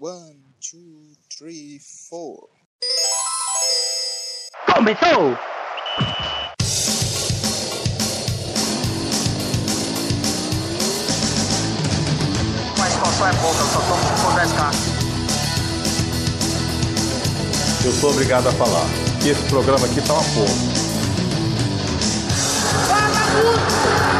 One, two, three, four. Começou! Mas qual é pouca, eu só tomo se for 10k. Eu sou obrigado a falar que esse programa aqui tá uma porra. Fala muito!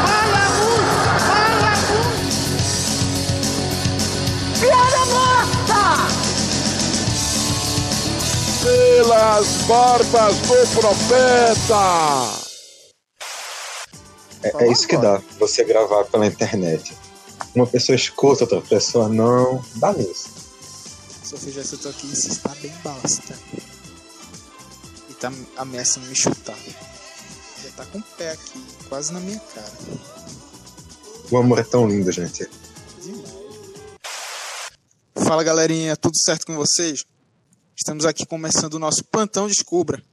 Pelas barbas do profeta! É, é isso que dá, você gravar pela internet. Uma pessoa escuta, outra pessoa não. Dá nisso. Sofia já escutou aqui isso está bem bosta. E tá ameaçando me chutar. Já tá com o pé aqui, quase na minha cara. O amor é tão lindo, gente. Demais. Fala galerinha, tudo certo com vocês? Estamos aqui começando o nosso Plantão Descubra.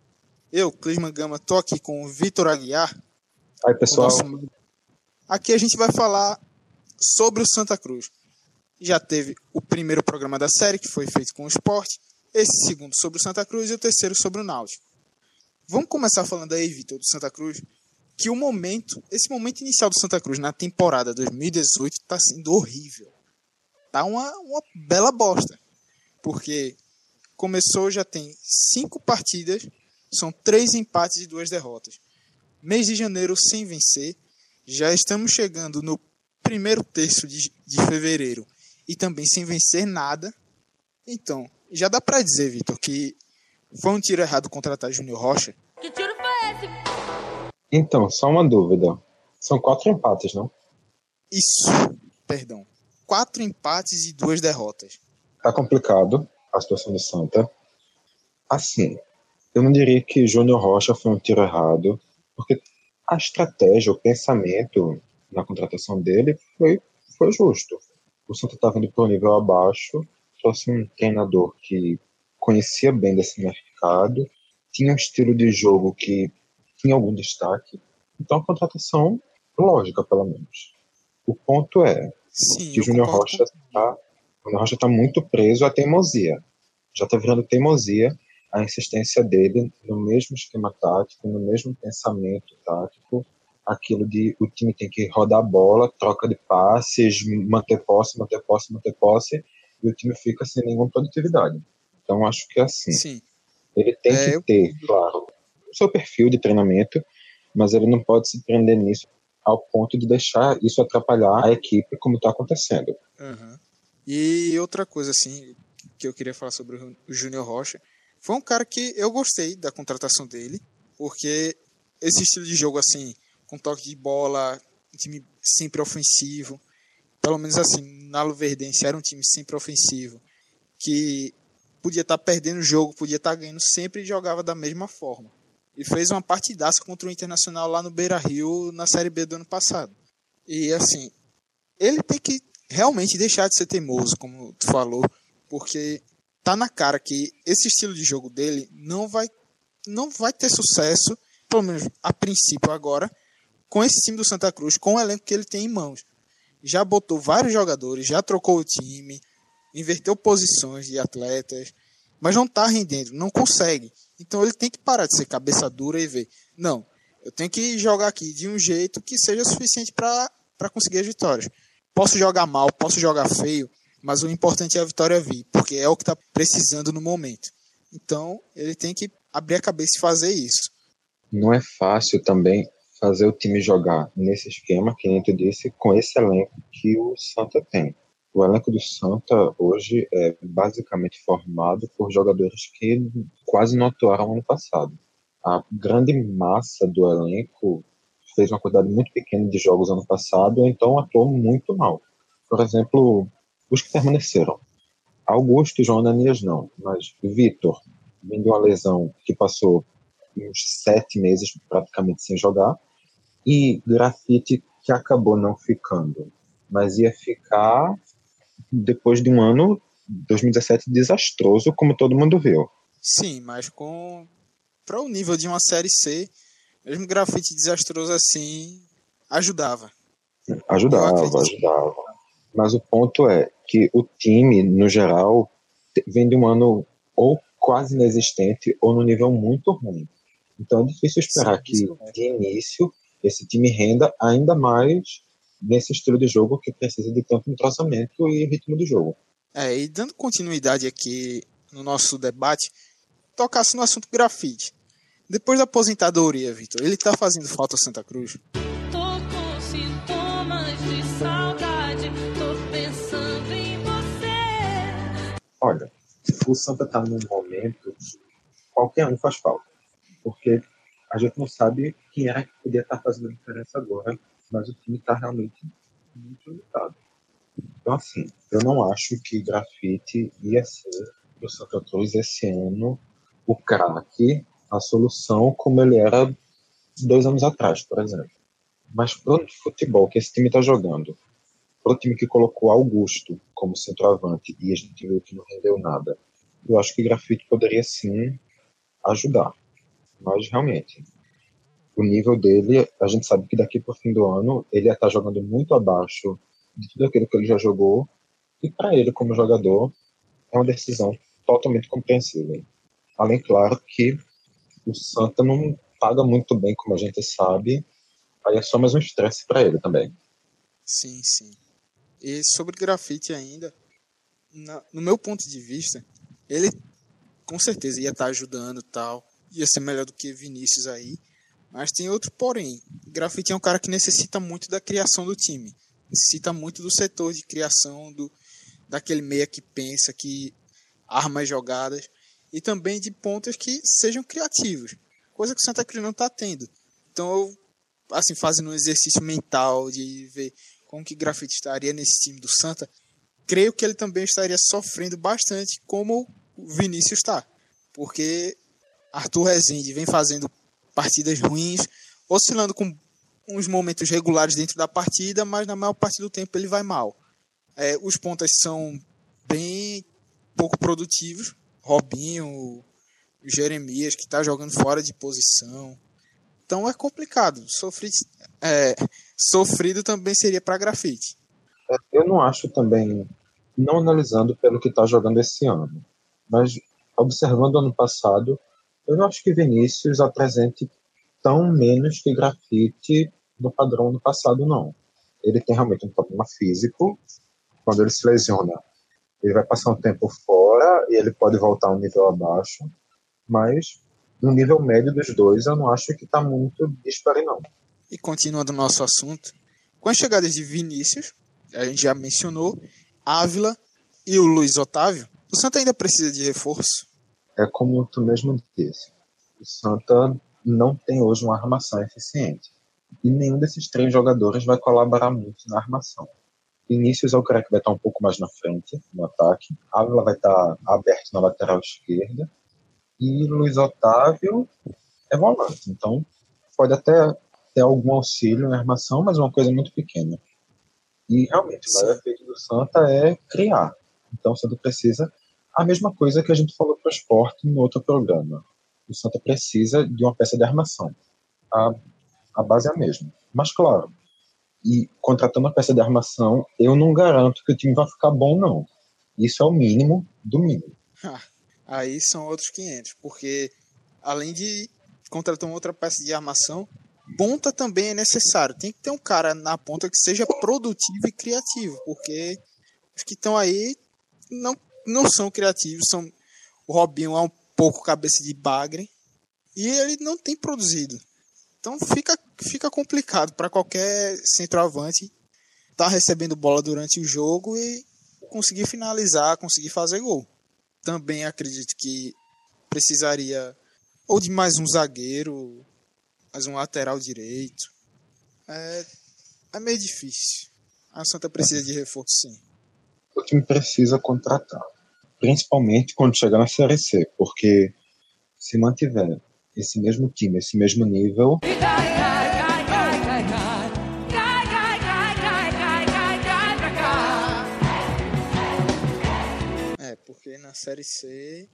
Eu, Clisman Gama, tô aqui com o Vitor Aguiar. Aí, pessoal. Nosso... Aqui a gente vai falar sobre o Santa Cruz. Já teve o primeiro programa da série, que foi feito com o esporte, esse segundo sobre o Santa Cruz e o terceiro sobre o Náutico. Vamos começar falando aí, Vitor, do Santa Cruz, que o momento, esse momento inicial do Santa Cruz na temporada 2018 está sendo horrível. Tá uma, uma bela bosta. Porque começou, já tem cinco partidas, são três empates e duas derrotas. Mês de janeiro sem vencer, já estamos chegando no primeiro terço de, de fevereiro e também sem vencer nada. Então, já dá para dizer, Vitor, que foi um tiro errado contratar Júnior Rocha? Que tiro foi esse? Então, só uma dúvida. São quatro empates, não? Isso, perdão. Quatro empates e duas derrotas. Tá complicado a situação do Santa. Assim, eu não diria que Júnior Rocha foi um tiro errado, porque a estratégia, o pensamento na contratação dele foi, foi justo. O Santa estava indo para um nível abaixo, trouxe um treinador que conhecia bem desse mercado, tinha um estilo de jogo que tinha algum destaque. Então, a contratação lógica, pelo menos. O ponto é Sim, que o Júnior Rocha está Rocha tá muito preso à teimosia. Já está virando teimosia a insistência dele no mesmo esquema tático, no mesmo pensamento tático, aquilo de o time tem que rodar a bola, troca de passes, manter posse, manter posse, manter posse, e o time fica sem nenhuma produtividade. Então acho que é assim. Sim. Ele tem É, que eu- ter, claro, o seu perfil de treinamento, mas ele não pode se prender nisso ao ponto de deixar isso atrapalhar a equipe como está acontecendo. Aham. E outra coisa, assim, que eu queria falar sobre o Júnior Rocha, foi um cara que eu gostei da contratação dele, porque esse estilo de jogo, assim, com toque de bola, time sempre ofensivo, pelo menos assim, na Luverdense era um time sempre ofensivo, que podia estar perdendo o jogo, podia estar ganhando sempre jogava da mesma forma. E fez uma partidaça contra o Internacional lá no Beira Rio na Série B do ano passado. E assim, ele tem que realmente deixar de ser teimoso, como tu falou, porque tá na cara que esse estilo de jogo dele não vai não vai ter sucesso, pelo menos a princípio agora, com esse time do Santa Cruz, com o elenco que ele tem em mãos. Já botou vários jogadores, já trocou o time, inverteu posições de atletas, mas não tá rendendo, não consegue. Então ele tem que parar de ser cabeça dura e ver, não, eu tenho que jogar aqui de um jeito que seja suficiente para conseguir as vitórias. Posso jogar mal, posso jogar feio, mas o importante é a vitória vir, porque é o que está precisando no momento. Então, ele tem que abrir a cabeça e fazer isso. Não é fácil também fazer o time jogar nesse esquema, que nem tu disse, com esse elenco que o Santa tem. O elenco do Santa hoje é basicamente formado por jogadores que quase não atuaram ano passado. A grande massa do elenco fez uma quantidade muito pequena de jogos ano passado, então atuou muito mal. Por exemplo, os que permaneceram. Augusto e João Ananias não, mas Vitor, vindo de uma lesão que passou uns sete meses praticamente sem jogar, e Grafite, que acabou não ficando, mas ia ficar depois de um ano, 2017, desastroso, como todo mundo viu. Sim, mas com para o nível de uma série C, mesmo grafite desastroso assim, ajudava. Ajudava, ajudava. Mas o ponto é que o time, no geral, vem de um ano ou quase inexistente ou num nível muito ruim. Então é difícil esperar Sim, que de início esse time renda ainda mais nesse estilo de jogo que precisa de tanto entrosamento e ritmo do jogo. É, e dando continuidade aqui no nosso debate, tocasse no assunto grafite. Depois da aposentadoria, Vitor, ele tá fazendo falta ao Santa Cruz? Tô com sintomas de saudade, tô pensando em você. Olha, o Santa está num momento que qualquer um faz falta. Porque a gente não sabe quem era que podia estar fazendo a diferença agora, mas o time está realmente muito limitado. Então, assim, eu não acho que grafite ia ser para o Santa Cruz esse ano o craque, a solução como ele era dois anos atrás, por exemplo. Mas pro futebol que esse time está jogando, pro time que colocou Augusto como centroavante e a gente viu que não rendeu nada, eu acho que grafite poderia sim ajudar. Mas realmente, o nível dele, a gente sabe que daqui para o fim do ano ele ia estar jogando muito abaixo de tudo aquilo que ele já jogou. E para ele, como jogador, é uma decisão totalmente compreensível. Além, claro, que o Santa não paga muito bem, como a gente sabe. Aí é só mais um estresse para ele também. Sim, sim. E sobre grafite ainda, na- no meu ponto de vista, ele com certeza ia estar ajudando e tal, ia ser melhor do que Vinícius aí, mas tem outro porém. Grafite é um cara que necessita muito da criação do time, necessita muito do setor de criação, do daquele meia que pensa, que arma as jogadas, e também de pontas que sejam criativos, coisa que o Santa Cruz não está tendo. Então eu assim, fazendo um exercício mental de ver como que Grafite estaria nesse time do Santa, creio que ele também estaria sofrendo bastante como o Vinícius está. Porque Arthur Rezende vem fazendo partidas ruins, oscilando com uns momentos regulares dentro da partida, mas na maior parte do tempo ele vai mal. É, os pontas são bem pouco produtivos. Robinho, Jeremias, que está jogando fora de posição. Então é complicado. Sofri, é, sofrido também seria para grafite. Eu não acho também, não analisando pelo que está jogando esse ano, mas observando o ano passado, eu não acho que Vinícius apresente tão menos que grafite no padrão do passado, não. Ele tem realmente um problema físico. Quando ele se lesiona, ele vai passar um tempo fora e ele pode voltar um nível abaixo, mas no nível médio dos dois, eu não acho que está muito dispare, não. E continuando o nosso assunto, com as chegadas de Vinícius, a gente já mencionou, Ávila e o Luiz Otávio, o Santa ainda precisa de reforço. É como tu mesmo disse, o Santa não tem hoje uma armação eficiente. E nenhum desses três jogadores vai colaborar muito na armação. Vinícius é o cara que vai estar um pouco mais na frente, no ataque. Ávila vai estar aberto na lateral esquerda. E Luiz Otávio é volante. Então, pode até ter algum auxílio na armação, mas é uma coisa muito pequena. E realmente, o maior efeito do Santa é criar. Então, o Santa precisa. A mesma coisa que a gente falou para o esporte no outro programa. O Santa precisa de uma peça de armação. A, a base é a mesma. Mas, claro, e contratando uma peça de armação, eu não garanto que o time vai ficar bom, não. Isso é o mínimo do mínimo. Aí são outros 500, porque além de contratar uma outra peça de armação, ponta também é necessário. Tem que ter um cara na ponta que seja produtivo e criativo, porque os que estão aí não, não são criativos. São, o Robinho é um pouco cabeça de bagre e ele não tem produzido. Então fica, fica complicado para qualquer centroavante estar tá recebendo bola durante o jogo e conseguir finalizar, conseguir fazer gol. Também acredito que precisaria ou de mais um zagueiro, mais um lateral direito. É, é meio difícil. A Santa precisa de reforço, sim. O time precisa contratar, principalmente quando chegar na Série C, porque se mantiver esse mesmo time, esse mesmo nível, É, porque na Série C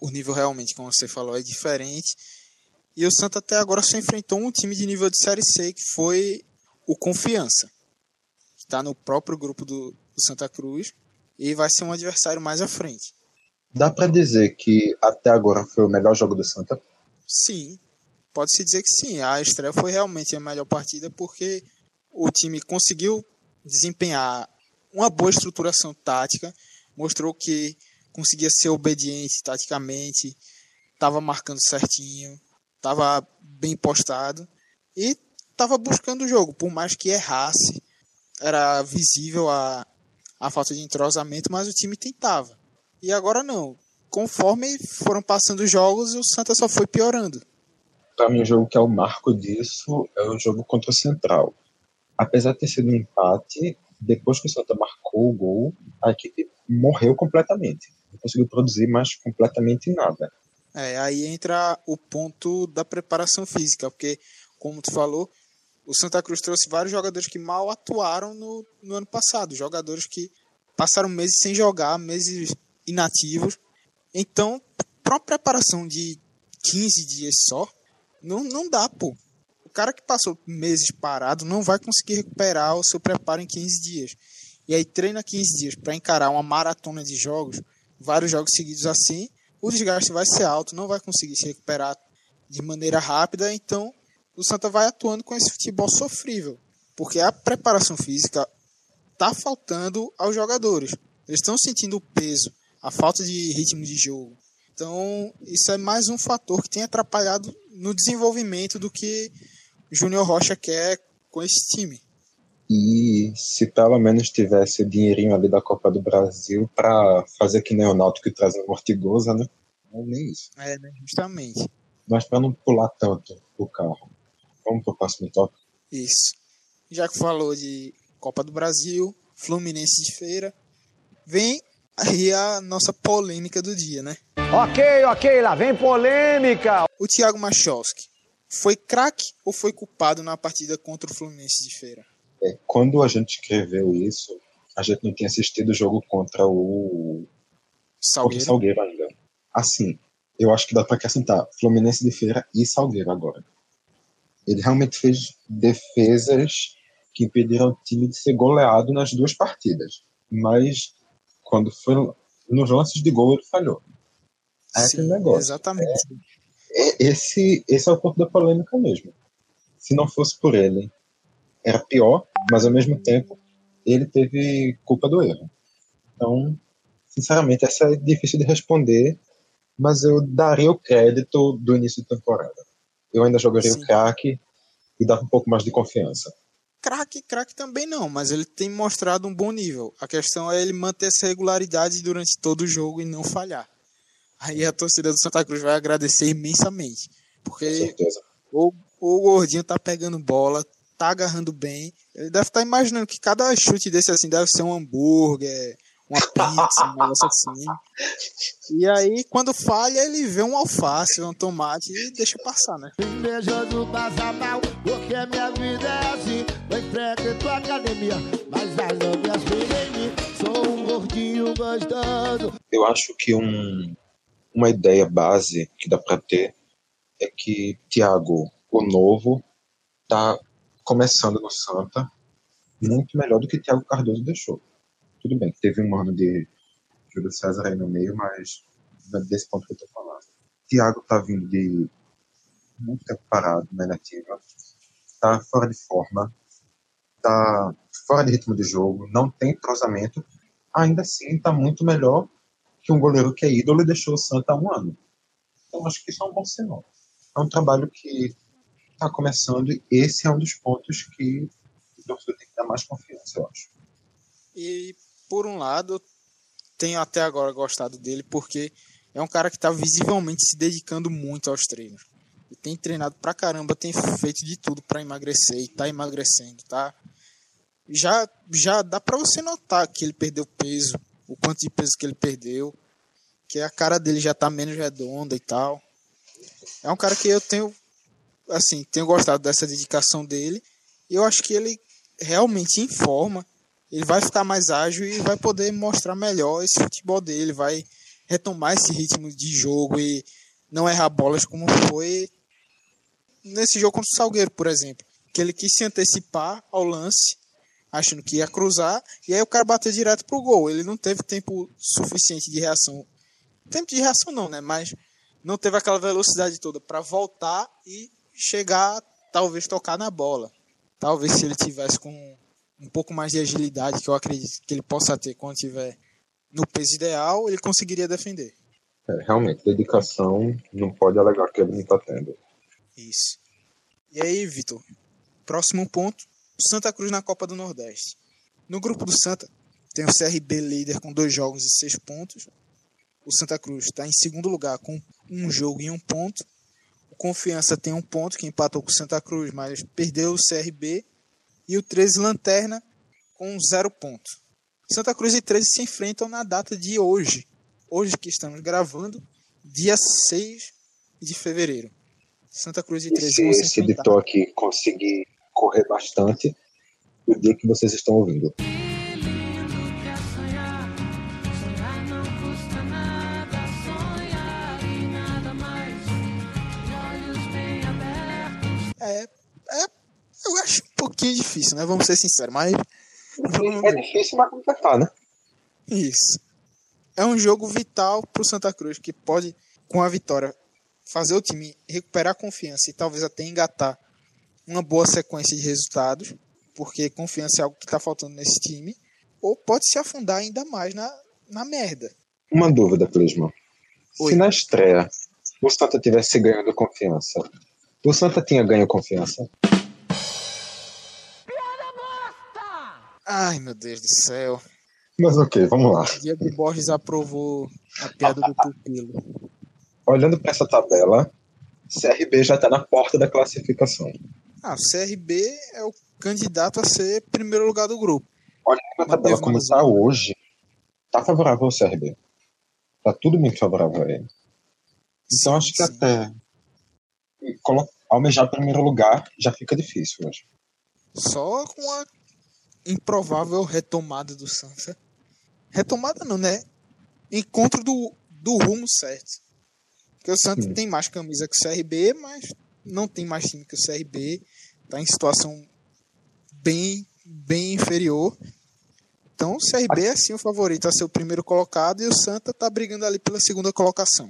o nível realmente, como você falou, é diferente. E o Santa até agora só enfrentou um time de nível de Série C, que foi o Confiança, que está no próprio grupo do, do Santa Cruz, e vai ser um adversário mais à frente. Dá para dizer que até agora foi o melhor jogo do Santa? Sim, pode-se dizer que sim. A estreia foi realmente a melhor partida porque o time conseguiu desempenhar uma boa estruturação tática, mostrou que conseguia ser obediente taticamente, estava marcando certinho, estava bem postado e estava buscando o jogo, por mais que errasse, era visível a, a falta de entrosamento, mas o time tentava. E agora não. Conforme foram passando os jogos, o Santa só foi piorando. Para mim, o jogo que é o marco disso é o jogo contra o Central. Apesar de ter sido um empate, depois que o Santa marcou o gol, a equipe morreu completamente. Não conseguiu produzir mais completamente nada. É, aí entra o ponto da preparação física, porque, como tu falou, o Santa Cruz trouxe vários jogadores que mal atuaram no, no ano passado, jogadores que passaram meses sem jogar, meses inativos. Então, para uma preparação de 15 dias só, não, não dá, pô. O cara que passou meses parado não vai conseguir recuperar o seu preparo em 15 dias. E aí treina 15 dias para encarar uma maratona de jogos, vários jogos seguidos assim, o desgaste vai ser alto, não vai conseguir se recuperar de maneira rápida, então o Santa vai atuando com esse futebol sofrível, porque a preparação física tá faltando aos jogadores. Eles estão sentindo o peso, a falta de ritmo de jogo. Então, isso é mais um fator que tem atrapalhado no desenvolvimento do que Júnior Rocha quer com esse time. E se pelo menos tivesse o dinheirinho ali da Copa do Brasil para fazer que nem o Náutico que traz a Mortigosa, né? Não, nem isso. É, né? Justamente. Mas para não pular tanto o carro. Vamos pro próximo tópico? Isso. Já que falou de Copa do Brasil, Fluminense de Feira, vem aí a nossa polêmica do dia, né? Ok, ok, lá vem polêmica. O Thiago Machowski foi craque ou foi culpado na partida contra o Fluminense de Feira? É, quando a gente escreveu isso, a gente não tinha assistido o jogo contra o contra o Salgueiro. Salgueiro ainda. Assim, eu acho que dá para acrescentar Fluminense de Feira e Salgueiro agora. Ele realmente fez defesas que impediram o time de ser goleado nas duas partidas. Mas quando foi nos lances de gol ele falhou. É aquele negócio. Exatamente. É- esse, esse é o ponto da polêmica mesmo. Se não fosse por ele, era pior, mas ao mesmo tempo ele teve culpa do erro. Então, sinceramente, essa é difícil de responder, mas eu daria o crédito do início da temporada. Eu ainda jogaria Sim. o craque e dava um pouco mais de confiança. Craque, craque também não, mas ele tem mostrado um bom nível. A questão é ele manter essa regularidade durante todo o jogo e não falhar. Aí a torcida do Santa Cruz vai agradecer imensamente. Porque o, o gordinho tá pegando bola, tá agarrando bem. Ele deve estar imaginando que cada chute desse assim deve ser um hambúrguer, uma pizza, um negócio assim. E aí, quando falha, ele vê um alface, um tomate e deixa passar, né? Invejoso passa mal, porque minha vida é assim. Eu frequento a academia, mas as amigas veem em mim. Sou um gordinho gostoso. Eu acho que um, uma ideia base que dá para ter é que Thiago, o novo, tá começando no Santa muito melhor do que Thiago Cardoso deixou. Tudo bem teve um ano de Júlio César aí no meio, mas desse ponto que eu tô falando. Thiago tá vindo de muito tempo parado na inativa, tá fora de forma, tá fora de ritmo de jogo, não tem entrosamento, ainda assim tá muito melhor que um goleiro que é ídolo e deixou o Santa há um ano. Então acho que isso é um bom sinal. É um trabalho que está começando e esse é um dos pontos que o torcedor tem que dar mais confiança, eu acho. E por um lado, tenho até agora gostado dele porque é um cara que está visivelmente se dedicando muito aos treinos. Ele tem treinado pra caramba, tem feito de tudo para emagrecer e tá emagrecendo, tá? Já já dá para você notar que ele perdeu peso, o quanto de peso que ele perdeu, que a cara dele já tá menos redonda e tal. É um cara que eu tenho assim, tenho gostado dessa dedicação dele. E eu acho que ele realmente em forma ele vai ficar mais ágil e vai poder mostrar melhor esse futebol dele, vai retomar esse ritmo de jogo e não errar bolas como foi nesse jogo contra o Salgueiro, por exemplo, que ele quis se antecipar ao lance, achando que ia cruzar, e aí o cara bateu direto pro gol. Ele não teve tempo suficiente de reação tempo de reação não, né? Mas não teve aquela velocidade toda para voltar e chegar, talvez tocar na bola. Talvez se ele tivesse com um pouco mais de agilidade, que eu acredito que ele possa ter quando tiver no peso ideal, ele conseguiria defender. É, realmente, dedicação não pode alegar que ele não está tendo. Isso. E aí, Vitor? Próximo ponto: Santa Cruz na Copa do Nordeste. No grupo do Santa, tem o CRB líder com dois jogos e seis pontos. O Santa Cruz está em segundo lugar com um jogo e um ponto. O Confiança tem um ponto, que empatou com o Santa Cruz, mas perdeu o CRB. E o 13 Lanterna com zero ponto. Santa Cruz e 13 se enfrentam na data de hoje. Hoje que estamos gravando, dia 6 de fevereiro. Santa Cruz e 13 E se vão se esse editor aqui conseguir correr bastante, o dia que vocês estão ouvindo. Pouquinho difícil, né? Vamos ser sinceros, mas É difícil, mas completar, né? Isso. É um jogo vital para o Santa Cruz que pode, com a vitória, fazer o time recuperar a confiança e talvez até engatar uma boa sequência de resultados, porque confiança é algo que está faltando nesse time, ou pode se afundar ainda mais na, na merda. Uma dúvida, Clisman. Oi. Se na estreia o Santa tivesse ganhando confiança, o Santa tinha ganho confiança? Ai, meu Deus do céu. Mas ok, vamos lá. Diego Borges aprovou a piada do pupilo. Olhando para essa tabela, CRB já está na porta da classificação. Ah, o CRB é o candidato a ser primeiro lugar do grupo. Olhando para a tabela como uma está hoje, tá favorável ao CRB. Tá tudo muito favorável a ele. Então acho que Sim. até almejar primeiro lugar já fica difícil hoje. Só com a improvável retomada do Santos. Retomada não, né? Encontro do, do rumo certo. Porque o Santos Sim. tem mais camisa que o CRB, mas não tem mais time que o CRB. Tá em situação bem, bem inferior. Então o CRB é sim o favorito a ser o primeiro colocado e o Santa tá brigando ali pela segunda colocação.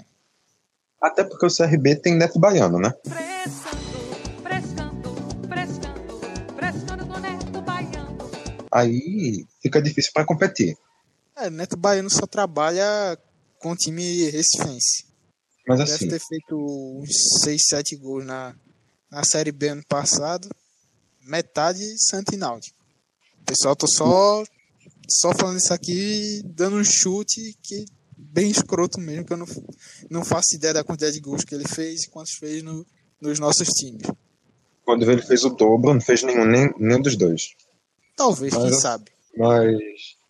Até porque o CRB tem Neto Baiano, né? Frescando, Aí fica difícil para competir. É, Neto Baiano só trabalha com o time recifense. Mas Deve assim, ter feito uns 6, 7 gols na, na Série B ano passado. Metade Náutico. Pessoal, tô só, só falando isso aqui, dando um chute que bem escroto mesmo, que eu não, não faço ideia da quantidade de gols que ele fez e quantos fez no, nos nossos times. quando ele fez o dobro, não fez nenhum, nem, nenhum dos dois. Talvez, quem Mas- sabe. Mas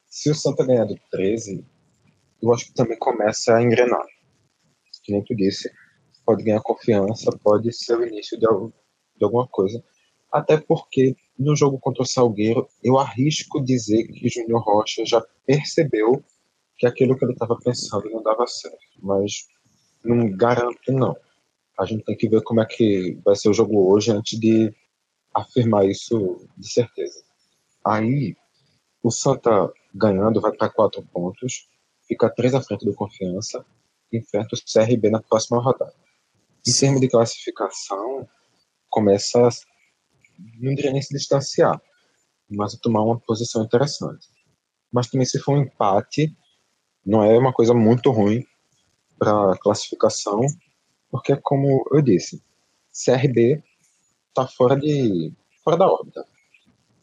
se o Santa ganhar do 13, eu acho que também começa a engrenar. Que nem tu disse, pode ganhar confiança, pode ser o início de, al- de alguma coisa. Até porque no jogo contra o Salgueiro, eu arrisco dizer que Júnior Rocha já percebeu que aquilo que ele estava pensando não dava certo. Mas não garanto, não. A gente tem que ver como é que vai ser o jogo hoje antes de afirmar isso de certeza. Aí, o Santa ganhando vai para quatro pontos, fica três à frente do Confiança, enfrenta o CRB na próxima rodada. Em termos de classificação, começa, a, não diria nem se distanciar, mas a tomar uma posição interessante. Mas também se for um empate, não é uma coisa muito ruim para classificação, porque como eu disse, CRB está fora de fora da órbita.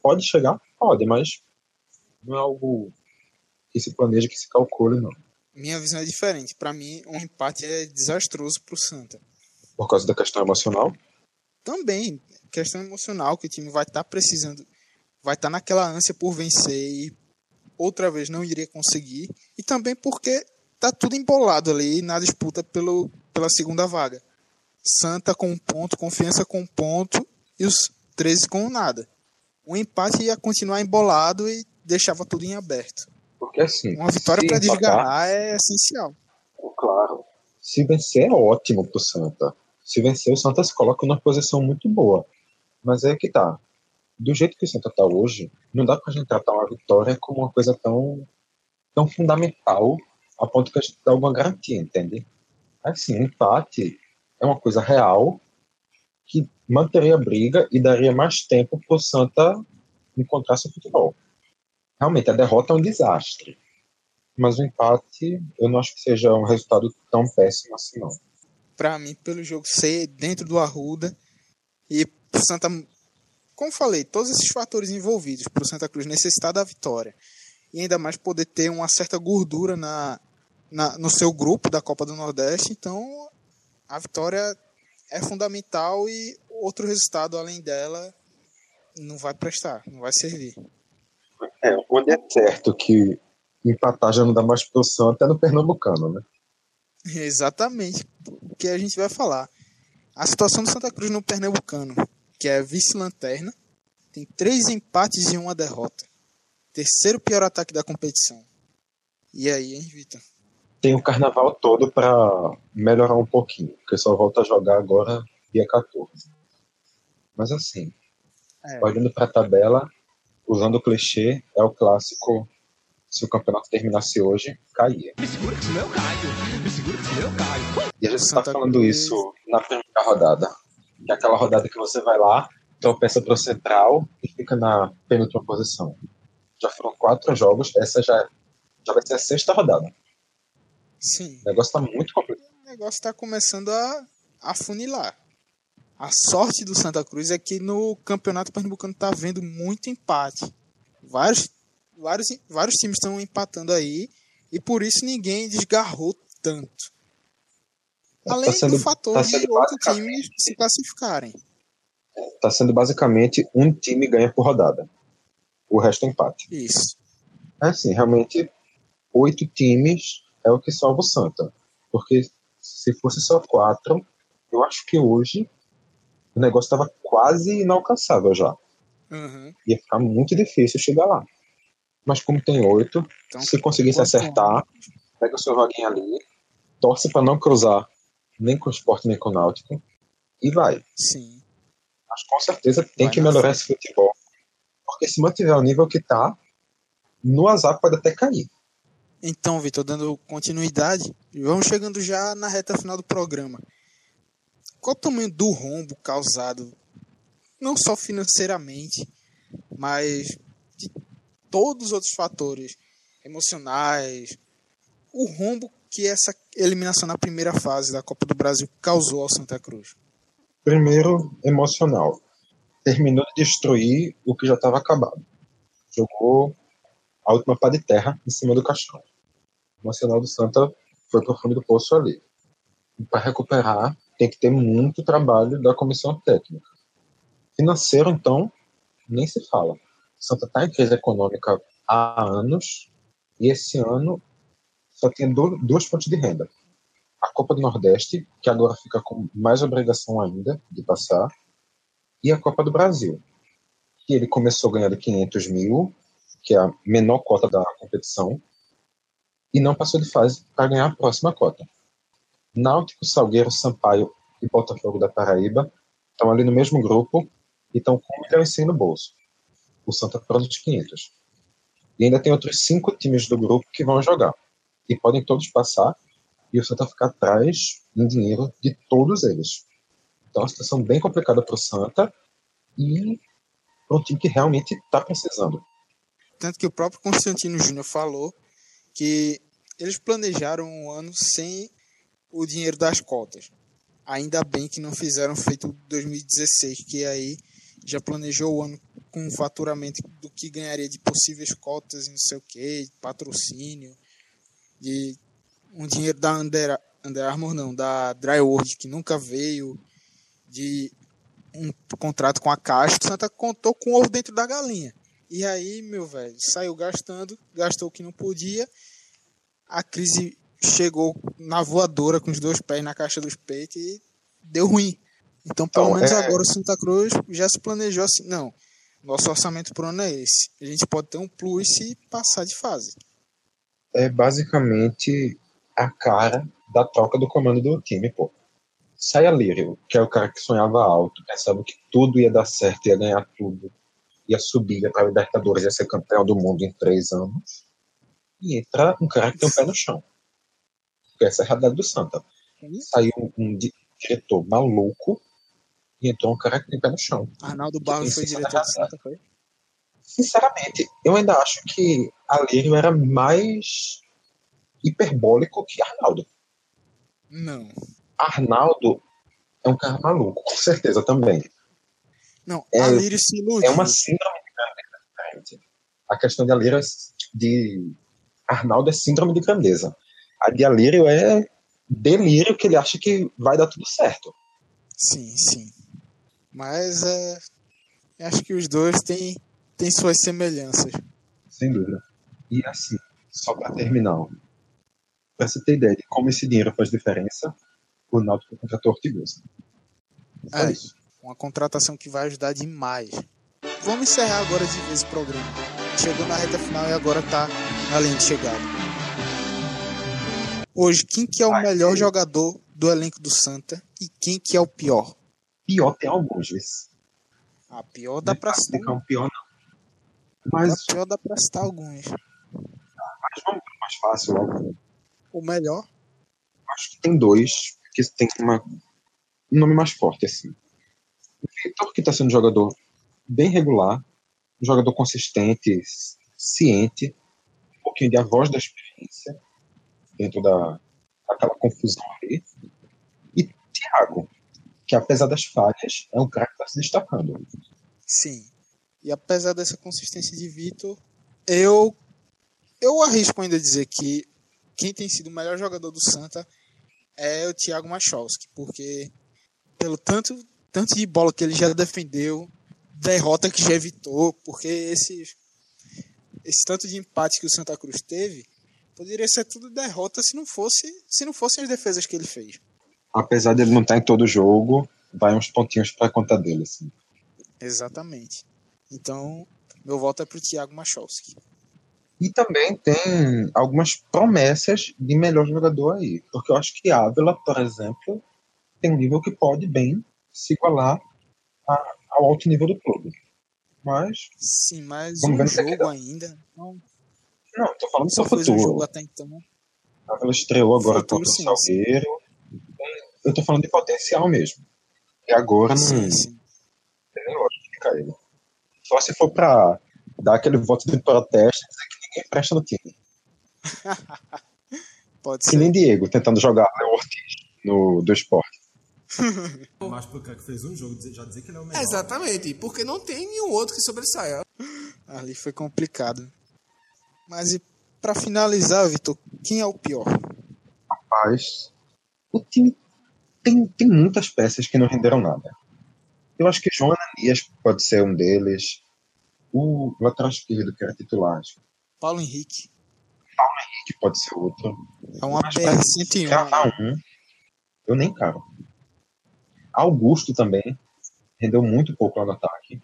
Pode chegar, pode, mas não é algo que se planeja, que se calcule, não. Minha visão é diferente. Para mim, um empate é desastroso pro Santa. Por causa da questão emocional, também questão emocional que o time vai estar precisando, vai estar naquela ânsia por vencer e outra vez não iria conseguir e também porque tá tudo embolado ali na disputa pelo, pela segunda vaga. Santa com um ponto, Confiança com um ponto e os 13 com nada. O empate ia continuar embolado e deixava tudo em aberto. porque assim, Uma vitória para desgarrar é essencial. Claro. Se vencer é ótimo pro Santa. Se vencer, o Santa se coloca numa posição muito boa. Mas é que tá. Do jeito que o Santa tá hoje, não dá pra gente tratar uma vitória como uma coisa tão, tão fundamental a ponto que a gente dá alguma garantia, entende? Assim, um empate é uma coisa real que manteria a briga e daria mais tempo para o Santa encontrar seu futebol. Realmente, a derrota é um desastre. Mas o empate, eu não acho que seja um resultado tão péssimo assim, não. Pra mim, pelo jogo ser dentro do Arruda e pro Santa, como falei, todos esses fatores envolvidos pro Santa Cruz necessitar da vitória e ainda mais poder ter uma certa gordura na, na no seu grupo da Copa do Nordeste, então a vitória é fundamental e outro resultado além dela não vai prestar, não vai servir. É, onde é certo que empatar já não dá mais pro Santa é no Pernambucano, né? Exatamente o que a gente vai falar. A situação do Santa Cruz no Pernambucano, que é vice-lanterna, tem três empates e uma derrota. Terceiro pior ataque da competição. E aí, hein, Vitor? Tem o carnaval todo para melhorar um pouquinho, porque só volta a jogar agora dia 14. Mas assim, É. olhando para a tabela, usando o clichê, é o clássico. Se o campeonato terminasse hoje, caía. E a gente está falando Cruz. isso na primeira rodada. Que é aquela rodada que você vai lá, tropeça pro central e fica na penúltima posição. Já foram quatro jogos, essa já, já vai ser a sexta rodada. Sim. O negócio tá muito complicado. o negócio está começando a afunilar. A sorte do Santa Cruz é que no Campeonato Pernambucano está havendo muito empate. Vários, vários, vários times estão empatando aí e por isso ninguém desgarrou tanto. Além sendo- do fator tá de outros times se classificarem. Tá sendo basicamente um time ganha por rodada. O resto é empate. Isso. É assim, realmente, oito times é o que salva o Santa. Porque se fosse só quatro, eu acho que hoje o negócio estava quase inalcançável já. Uhum. Ia ficar muito difícil chegar lá. Mas como tem oito, Então, se conseguisse acertar, pega o seu joguinho ali, torce para não cruzar nem com o esporte nem com o Náutico e vai. Sim. Mas com certeza tem Vai que melhorar esse futebol. Porque se mantiver o nível que tá, no azar pode até cair. Então, Vitor, dando continuidade, vamos chegando já na reta final do programa. Qual o tamanho do rombo causado, não só financeiramente, mas de todos os outros fatores emocionais, o rombo que essa eliminação na primeira fase da Copa do Brasil causou ao Santa Cruz? Primeiro, emocional. Terminou de destruir o que já estava acabado. Jogou a última pá de terra em cima do caixão. O do Santa foi pro fundo do poço ali. Para recuperar, tem que ter muito trabalho da comissão técnica. Financeiro, então, nem se fala. O Santa está em crise econômica há anos e esse ano só tem du- duas fontes de renda a Copa do Nordeste, que agora fica com mais obrigação ainda de passar, e a Copa do Brasil, que ele começou ganhando 500 mil, que é a menor cota da competição, e não passou de fase para ganhar a próxima cota. Náutico, Salgueiro, Sampaio e Botafogo da Paraíba estão ali no mesmo grupo e estão com um milhão e cem no bolso. O Santa para os 500. E ainda tem outros cinco times do grupo que vão jogar. E podem todos passar e o Santa ficar atrás em dinheiro de todos eles. Então, é uma situação bem complicada para o Santa e para um time que realmente está precisando. Tanto que o próprio Constantino Júnior falou que eles planejaram um ano sem o dinheiro das cotas. Ainda bem que não fizeram feito 2016, que aí já planejou o ano com o faturamento do que ganharia de possíveis cotas e não sei o que, patrocínio, de um dinheiro da Under, Under Armour, não, da Dryworld, que nunca veio, de um contrato com a Caixa, Santa contou com o ovo dentro da galinha. E aí, meu velho, saiu gastando, gastou o que não podia. A crise chegou na voadora com os dois pés na caixa dos peitos e deu ruim. Então, pelo Então, menos é- agora o Santa Cruz já se planejou assim. Não, nosso orçamento pro ano é esse. A gente pode ter um plus se passar de fase. É basicamente a cara da troca do comando do time, pô. Sai a Lírio, que é o cara que sonhava alto, pensava que tudo ia dar certo, ia ganhar tudo, ia subir, para Libertadores, ia ser campeão do mundo em três anos. E entra um cara que tem um pé no chão. Porque essa é a realidade do Santa. Saiu um, um di- diretor maluco e entrou um cara que tem pé no chão. Arnaldo Barros foi é diretor do. Santa, foi? Sinceramente, eu ainda acho que Alírio era mais hiperbólico que Arnaldo. Não. Arnaldo é um cara maluco, com certeza também. Não, É- Alírio se iludiu. É uma síndrome de grandeza diferente. A questão de Alírio de Arnaldo é síndrome de grandeza. A de Alírio é delírio que ele acha que vai dar tudo certo. Sim, sim. Mas é. Acho que os dois têm, têm suas semelhanças. Sem dúvida. E assim, só para terminar, para você ter ideia de como esse dinheiro faz diferença, o Náutico contratou Ortigosa. É. isso. Uma contratação que vai ajudar demais. Vamos encerrar agora de vez o programa. Chegou na reta final e agora tá na linha de chegada. Hoje, quem que é o Vai melhor ser. jogador do elenco do Santa e quem que é o pior? Pior tem alguns, vezes. Ah, pior dá pra citar. Não é um pior, não. Mas, Ah, Pior dá pra citar alguns. mas vamos pro mais fácil logo. O melhor? Acho que tem dois que tem uma, um nome mais forte, assim. Vitor, que está sendo um jogador bem regular, um jogador consistente, ciente, um pouquinho de a voz da experiência dentro da daquela confusão ali. E Thiago, que apesar das falhas, é um cara que está se destacando. Sim. E apesar dessa consistência de Vitor, eu eu arrisco ainda dizer que quem tem sido o melhor jogador do Santa é o Thiago Machowski, porque pelo tanto tanto de bola que ele já defendeu, derrota que já evitou, porque esse esse tanto de empate que o Santa Cruz teve, poderia ser tudo derrota se não fosse se não fossem as defesas que ele fez. Apesar dele não estar em todo jogo, vai uns pontinhos para conta dele. Assim. Exatamente. Então, meu voto é pro Thiago Machowski. E também tem algumas promessas de melhor jogador aí. Porque eu acho que Ávila, por exemplo, tem um nível que pode bem se igualar a- ao alto nível do clube. Mas, Sim, mas um que é que jogo ainda. Não, não, tô falando só do fez um jogo futuro. até então. Ávila estreou agora Futuro, contra o sim, Salgueiro. Eu tô falando de potencial mesmo. E agora não Sim, sim. tem nem lógica de ficar ele. Só se for pra dar aquele voto de protesto e dizer que ninguém presta no time. Pode Que ser. nem Diego tentando jogar Léo Ortiz no, do esporte. Mas pro cara que fez um jogo, já dizer que ele é o melhor. Exatamente, porque não tem nenhum outro que sobressaia. Ali foi complicado. Mas e pra finalizar, Vitor, quem é o pior? Mas o time tem, tem muitas peças que não renderam nada. Eu acho que João Ananias pode ser um deles. O lateral esquerdo, que era titular, acho Paulo Henrique. que pode ser outro. É uma BR-101. Cravar um, eu nem caro. Augusto também rendeu muito pouco lá no ataque.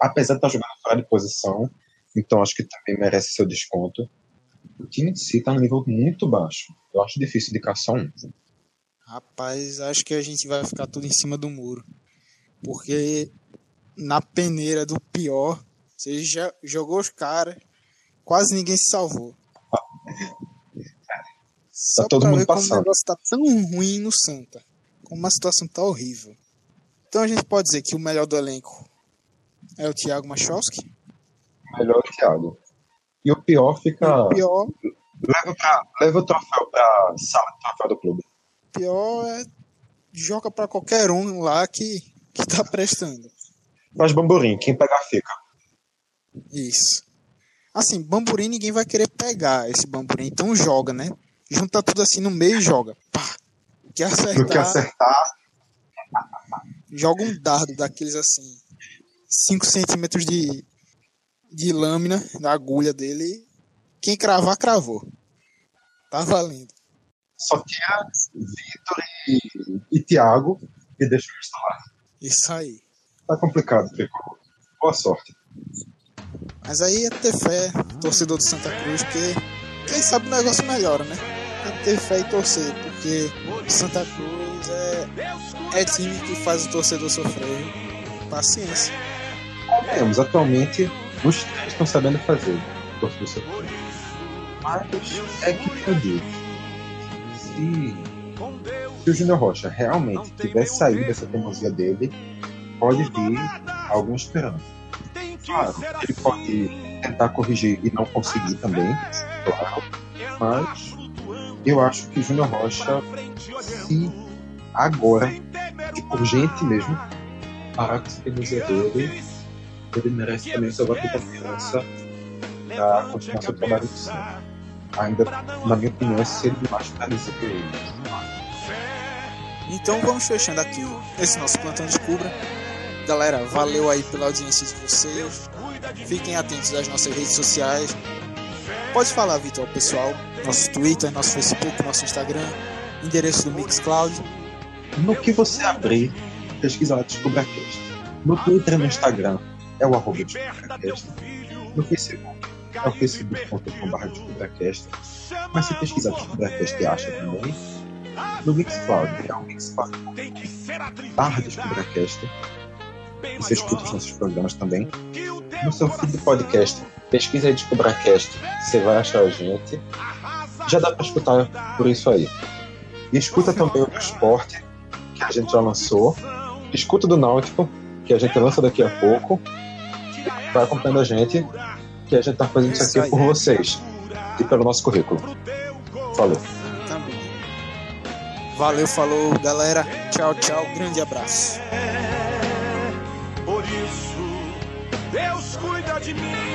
Apesar de estar jogando fora de posição, então acho que também merece seu desconto. O time de si está no nível muito baixo. Eu acho difícil de caçar um. Rapaz, acho que a gente vai ficar tudo em cima do muro. Porque na peneira do pior, você já jogou os caras, quase ninguém se salvou. Só todo pra mundo ver como passando. o negócio tá tão ruim no Santa. Como a situação tá horrível. Então a gente pode dizer que o melhor do elenco é o Thiago Machowski. Melhor o Thiago. E o pior fica. O pior, Leva, pra, leva o troféu pra sala de troféu do clube. pior é joga pra qualquer um lá que, que tá prestando. Faz bamburim, quem pegar fica. Isso. Assim, bamburim ninguém vai querer pegar esse bamburim, então joga, né? Junta tudo assim no meio e joga. Pá. Que No que acertar, acertar, joga um dardo daqueles assim, 5 centímetros de, de lâmina da agulha dele. Quem cravar, cravou. Tá valendo. só tira Vitor e, e Thiago e deixa o resto lá. Isso aí. Tá complicado, Tricolor. Boa sorte. Mas aí é ter fé, torcedor do Santa Cruz, porque quem sabe o negócio melhora, né? É ter fé e torcer, porque o Santa Cruz é, é time que faz o torcedor sofrer. Paciência. Temos, atualmente, os três estão sabendo fazer. Torcedor seu. Mas é que eu digo. se, se o Júnior Rocha realmente tiver saído dessa teimosia dele, pode vir alguma esperança. Claro, ele pode tentar corrigir e não conseguir também, claro, mas eu acho que Júnior Rocha, se agora, urgente mesmo, parar com essa dele, ele merece também seu voto de confiança para continuar seu trabalho de sempre. Ainda, na minha opinião, seria demais finalizar ele. Então vamos fechando aqui esse nosso plantão de cubra. Galera, valeu aí pela audiência de vocês. Fiquem atentos às nossas redes sociais. Pode falar, Vitor, pessoal. Nosso Twitter, nosso Facebook, nosso Instagram, endereço do Mixcloud. No que você abrir, pesquisa lá DescubraCast. No Twitter e no Instagram é o arroba DescubraCast. No Facebook é o facebook.com.br DescubraCast. Mas se pesquisar DescubraCast acha também. No Mixcloud é o mixcloud.com.br DescubraCast. Você escuta os nossos programas também. No seu feed podcast, pesquisa aí DescubraCast. Você vai achar a gente. Já dá para escutar por isso aí. E escuta também o do esporte, que a gente já lançou. Escuta do Náutico, que a gente lança daqui a pouco. Vai acompanhando a gente, que a gente tá fazendo isso aqui por vocês e pelo nosso currículo. Falou. Valeu, falou, galera. Tchau, tchau. Grande abraço. Isso, Deus